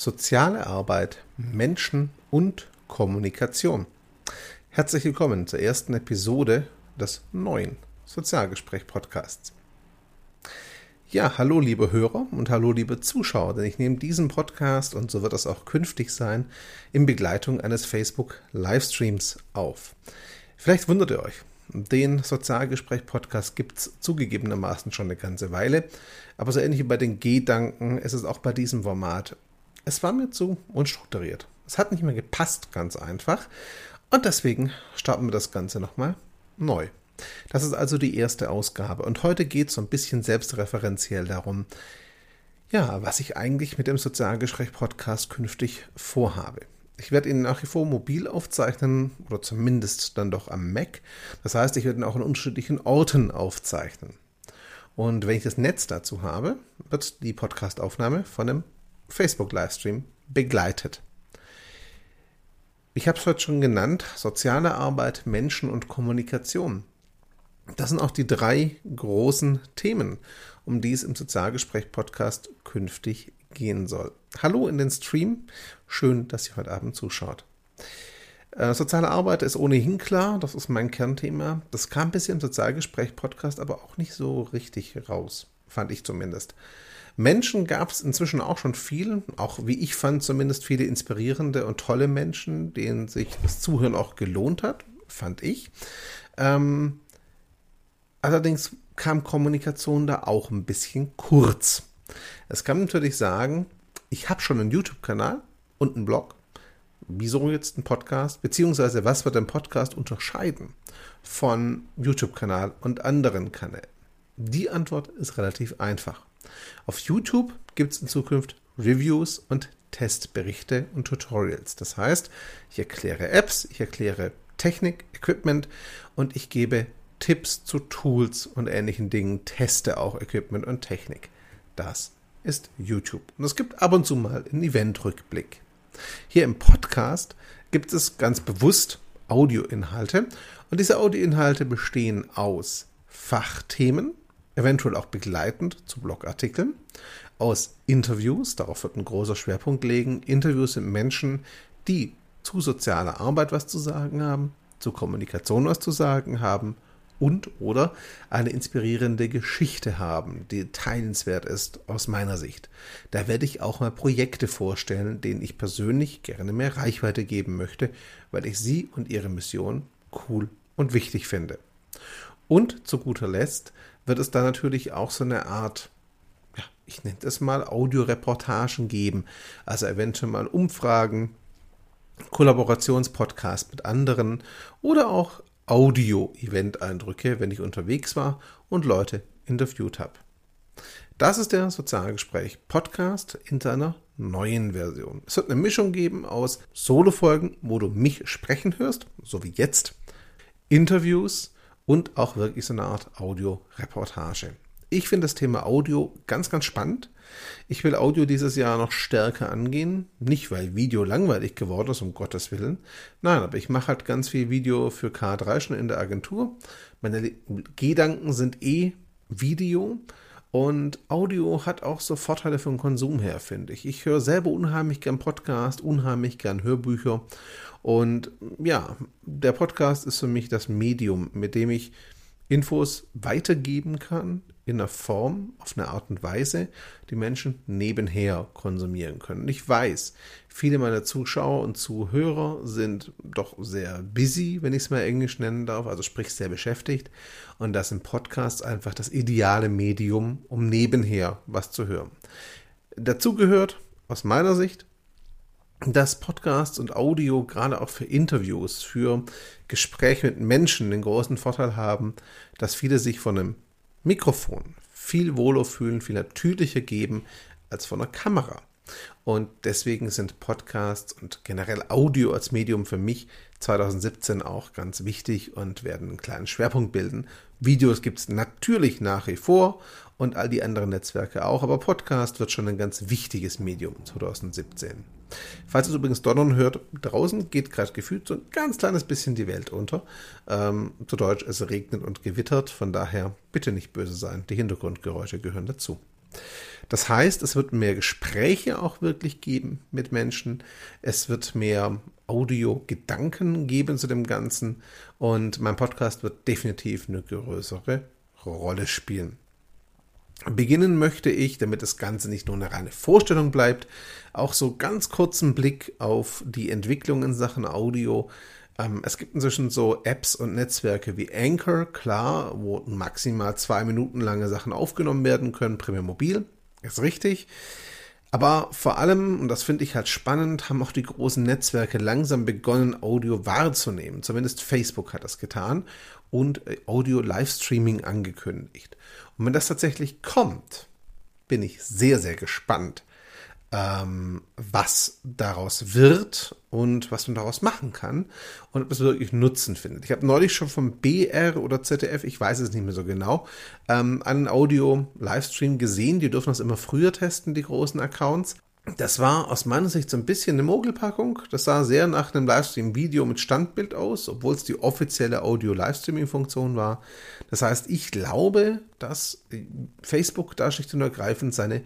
Soziale Arbeit, Menschen und Kommunikation. Herzlich willkommen zur ersten Episode des neuen Sozialgespräch-Podcasts. Ja, hallo liebe Hörer und hallo liebe Zuschauer, denn ich nehme diesen Podcast und so wird es auch künftig sein, in Begleitung eines Facebook-Livestreams auf. Vielleicht wundert ihr euch, den Sozialgespräch-Podcast gibt es zugegebenermaßen schon eine ganze Weile, aber so ähnlich wie bei den Gedanken ist es auch bei diesem Format. Es war mir zu unstrukturiert. Es hat nicht mehr gepasst, ganz einfach. Und deswegen starten wir das Ganze nochmal neu. Das ist also die erste Ausgabe. Und heute geht es so ein bisschen selbstreferenziell darum, ja, was ich eigentlich mit dem Sozialgespräch-Podcast künftig vorhabe. Ich werde ihn nach wie vor mobil aufzeichnen oder zumindest dann doch am Mac. Das heißt, ich werde ihn auch an unterschiedlichen Orten aufzeichnen. Und wenn ich das Netz dazu habe, wird die Podcastaufnahme von einem Facebook-Livestream begleitet. Ich habe es heute schon genannt, soziale Arbeit, Menschen und Kommunikation. Das sind auch die drei großen Themen, um die es im Sozialgespräch-Podcast künftig gehen soll. Hallo in den Stream. Schön, dass ihr heute Abend zuschaut. Äh, soziale Arbeit ist ohnehin klar, das ist mein Kernthema. Das kam bisher im Sozialgespräch-Podcast aber auch nicht so richtig raus, fand ich zumindest. Menschen gab es inzwischen auch schon viele, auch wie ich fand, zumindest viele inspirierende und tolle Menschen, denen sich das Zuhören auch gelohnt hat, fand ich. Ähm, allerdings kam Kommunikation da auch ein bisschen kurz. Es kann natürlich sagen, ich habe schon einen YouTube-Kanal und einen Blog. Wieso jetzt ein Podcast? Beziehungsweise was wird ein Podcast unterscheiden von YouTube-Kanal und anderen Kanälen? Die Antwort ist relativ einfach. Auf YouTube gibt es in Zukunft Reviews und Testberichte und Tutorials. Das heißt, ich erkläre Apps, ich erkläre Technik, Equipment und ich gebe Tipps zu Tools und ähnlichen Dingen, teste auch Equipment und Technik. Das ist YouTube. Und es gibt ab und zu mal einen Eventrückblick. Hier im Podcast gibt es ganz bewusst Audioinhalte. Und diese Audioinhalte bestehen aus Fachthemen, eventuell auch begleitend zu Blogartikeln, aus Interviews, darauf wird ein großer Schwerpunkt legen, Interviews mit Menschen, die zu sozialer Arbeit was zu sagen haben, zu Kommunikation was zu sagen haben und oder eine inspirierende Geschichte haben, die teilenswert ist aus meiner Sicht. Da werde ich auch mal Projekte vorstellen, denen ich persönlich gerne mehr Reichweite geben möchte, weil ich sie und ihre Mission cool und wichtig finde. Und zu guter Letzt wird es da natürlich auch so eine Art, ja, ich nenne es mal Audioreportagen geben, also eventuell mal Umfragen, Kollaborationspodcast mit anderen oder auch Audio-Event-Eindrücke, wenn ich unterwegs war und Leute interviewt habe. Das ist der Sozialgespräch-Podcast in seiner neuen Version. Es wird eine Mischung geben aus Solo-Folgen, wo du mich sprechen hörst, so wie jetzt, Interviews und auch wirklich so eine Art Audio-Reportage. Ich finde das Thema Audio ganz, ganz spannend. Ich will Audio dieses Jahr noch stärker angehen. Nicht, weil Video langweilig geworden ist, um Gottes Willen. Nein, aber ich mache halt ganz viel Video für K3 schon in der Agentur. Meine Gedanken sind eh Video. Und Audio hat auch so Vorteile den Konsum her, finde ich. Ich höre selber unheimlich gern Podcast, unheimlich gern Hörbücher. Und ja, der Podcast ist für mich das Medium, mit dem ich Infos weitergeben kann in einer Form, auf eine Art und Weise, die Menschen nebenher konsumieren können. Ich weiß, viele meiner Zuschauer und Zuhörer sind doch sehr busy, wenn ich es mal Englisch nennen darf, also sprich sehr beschäftigt. Und das sind Podcasts einfach das ideale Medium, um nebenher was zu hören. Dazu gehört aus meiner Sicht dass Podcasts und Audio gerade auch für Interviews, für Gespräche mit Menschen den großen Vorteil haben, dass viele sich von einem Mikrofon viel wohler fühlen, viel natürlicher geben als von einer Kamera. Und deswegen sind Podcasts und generell Audio als Medium für mich 2017 auch ganz wichtig und werden einen kleinen Schwerpunkt bilden. Videos gibt es natürlich nach wie vor und all die anderen Netzwerke auch, aber Podcast wird schon ein ganz wichtiges Medium 2017. Falls es übrigens donnern hört, draußen geht gerade gefühlt so ein ganz kleines bisschen die Welt unter. Ähm, zu Deutsch, es regnet und gewittert, von daher bitte nicht böse sein, die Hintergrundgeräusche gehören dazu. Das heißt, es wird mehr Gespräche auch wirklich geben mit Menschen. Es wird mehr Audio-Gedanken geben zu dem Ganzen. Und mein Podcast wird definitiv eine größere Rolle spielen. Beginnen möchte ich, damit das Ganze nicht nur eine reine Vorstellung bleibt, auch so ganz kurzen Blick auf die Entwicklung in Sachen Audio. Ähm, es gibt inzwischen so Apps und Netzwerke wie Anchor, klar, wo maximal zwei Minuten lange Sachen aufgenommen werden können, primär mobil, ist richtig. Aber vor allem, und das finde ich halt spannend, haben auch die großen Netzwerke langsam begonnen, Audio wahrzunehmen. Zumindest Facebook hat das getan und äh, Audio-Livestreaming angekündigt. Und wenn das tatsächlich kommt, bin ich sehr, sehr gespannt, ähm, was daraus wird und was man daraus machen kann und ob es wirklich Nutzen findet. Ich habe neulich schon vom BR oder ZDF, ich weiß es nicht mehr so genau, ähm, einen Audio-Livestream gesehen. Die dürfen das immer früher testen, die großen Accounts. Das war aus meiner Sicht so ein bisschen eine Mogelpackung. Das sah sehr nach einem Livestream-Video mit Standbild aus, obwohl es die offizielle Audio-Livestreaming-Funktion war. Das heißt, ich glaube, dass Facebook da schlicht und ergreifend seine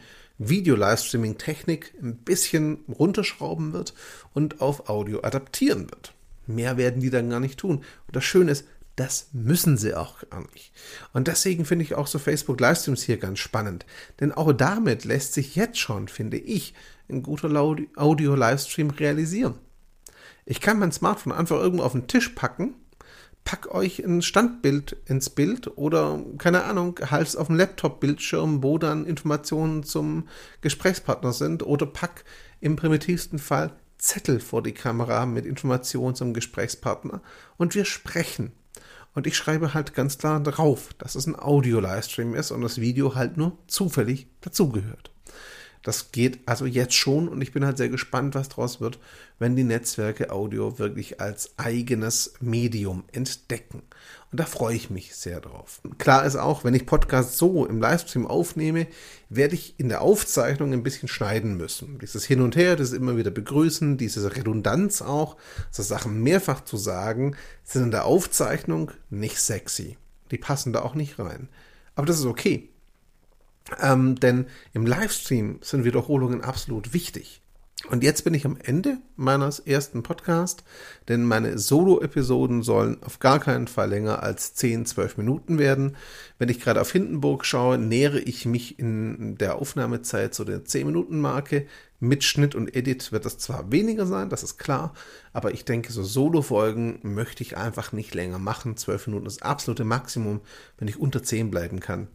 Video-Livestreaming-Technik ein bisschen runterschrauben wird und auf Audio adaptieren wird. Mehr werden die dann gar nicht tun. Und das Schöne ist, das müssen sie auch gar nicht. Und deswegen finde ich auch so Facebook Livestreams hier ganz spannend. Denn auch damit lässt sich jetzt schon, finde ich, ein guter Audio-Livestream realisieren. Ich kann mein Smartphone einfach irgendwo auf den Tisch packen, pack euch ein Standbild ins Bild oder, keine Ahnung, halt auf dem Laptop-Bildschirm, wo dann Informationen zum Gesprächspartner sind oder pack im primitivsten Fall Zettel vor die Kamera mit Informationen zum Gesprächspartner und wir sprechen. Und ich schreibe halt ganz klar drauf, dass es ein Audio-Livestream ist und das Video halt nur zufällig dazugehört. Das geht also jetzt schon und ich bin halt sehr gespannt, was daraus wird, wenn die Netzwerke Audio wirklich als eigenes Medium entdecken. Und da freue ich mich sehr drauf. Klar ist auch, wenn ich Podcasts so im Livestream aufnehme, werde ich in der Aufzeichnung ein bisschen schneiden müssen. Dieses Hin und Her, das immer wieder begrüßen, diese Redundanz auch, so Sachen mehrfach zu sagen, sind in der Aufzeichnung nicht sexy. Die passen da auch nicht rein. Aber das ist okay. Ähm, denn im Livestream sind Wiederholungen absolut wichtig. Und jetzt bin ich am Ende meines ersten Podcasts, denn meine Solo-Episoden sollen auf gar keinen Fall länger als 10, 12 Minuten werden. Wenn ich gerade auf Hindenburg schaue, nähere ich mich in der Aufnahmezeit zu der 10-Minuten-Marke. Mit Schnitt und Edit wird das zwar weniger sein, das ist klar, aber ich denke, so Solo-Folgen möchte ich einfach nicht länger machen. 12 Minuten ist das absolute Maximum, wenn ich unter 10 bleiben kann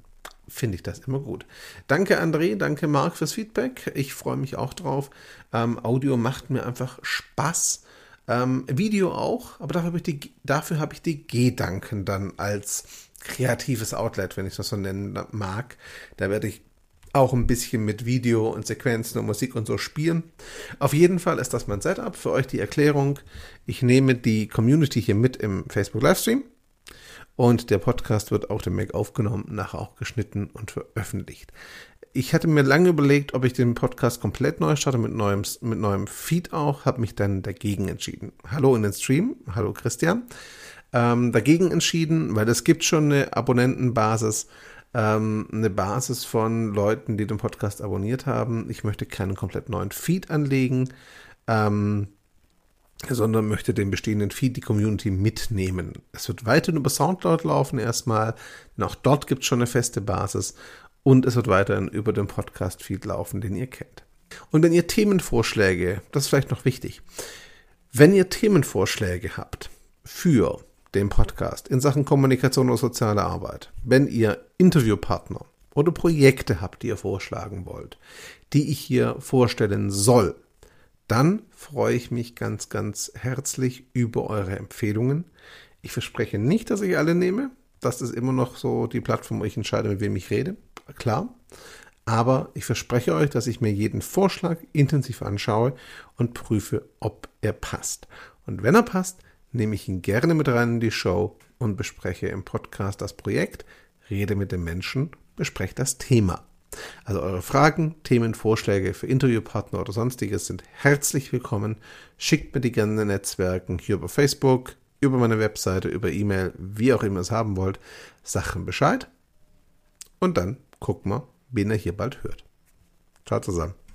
finde ich das immer gut. Danke André, danke Marc fürs Feedback. Ich freue mich auch drauf. Ähm, Audio macht mir einfach Spaß. Ähm, Video auch, aber dafür habe ich die, dafür habe ich die Gedanken dann als kreatives Outlet, wenn ich das so nennen mag. Da werde ich auch ein bisschen mit Video und Sequenzen und Musik und so spielen. Auf jeden Fall ist das mein Setup. Für euch die Erklärung. Ich nehme die Community hier mit im Facebook Livestream. Und der Podcast wird auf dem Mac aufgenommen, nachher auch geschnitten und veröffentlicht. Ich hatte mir lange überlegt, ob ich den Podcast komplett neu starte mit neuem, mit neuem Feed auch, habe mich dann dagegen entschieden. Hallo in den Stream, hallo Christian. Ähm, dagegen entschieden, weil es gibt schon eine Abonnentenbasis, ähm, eine Basis von Leuten, die den Podcast abonniert haben. Ich möchte keinen komplett neuen Feed anlegen. Ähm, sondern möchte den bestehenden Feed, die Community mitnehmen. Es wird weiterhin über Soundcloud laufen erstmal, denn auch dort gibt es schon eine feste Basis und es wird weiterhin über den Podcast-Feed laufen, den ihr kennt. Und wenn ihr Themenvorschläge, das ist vielleicht noch wichtig, wenn ihr Themenvorschläge habt für den Podcast in Sachen Kommunikation und soziale Arbeit, wenn ihr Interviewpartner oder Projekte habt, die ihr vorschlagen wollt, die ich hier vorstellen soll, dann freue ich mich ganz, ganz herzlich über eure Empfehlungen. Ich verspreche nicht, dass ich alle nehme. Das ist immer noch so die Plattform, wo ich entscheide, mit wem ich rede. Klar. Aber ich verspreche euch, dass ich mir jeden Vorschlag intensiv anschaue und prüfe, ob er passt. Und wenn er passt, nehme ich ihn gerne mit rein in die Show und bespreche im Podcast das Projekt, rede mit den Menschen, bespreche das Thema. Also eure Fragen, Themen, Vorschläge für Interviewpartner oder sonstiges sind herzlich willkommen. Schickt mir die gerne Netzwerken, hier über Facebook, über meine Webseite, über E-Mail, wie auch immer ihr es haben wollt. Sachen Bescheid. Und dann gucken wir, wen er hier bald hört. Ciao zusammen.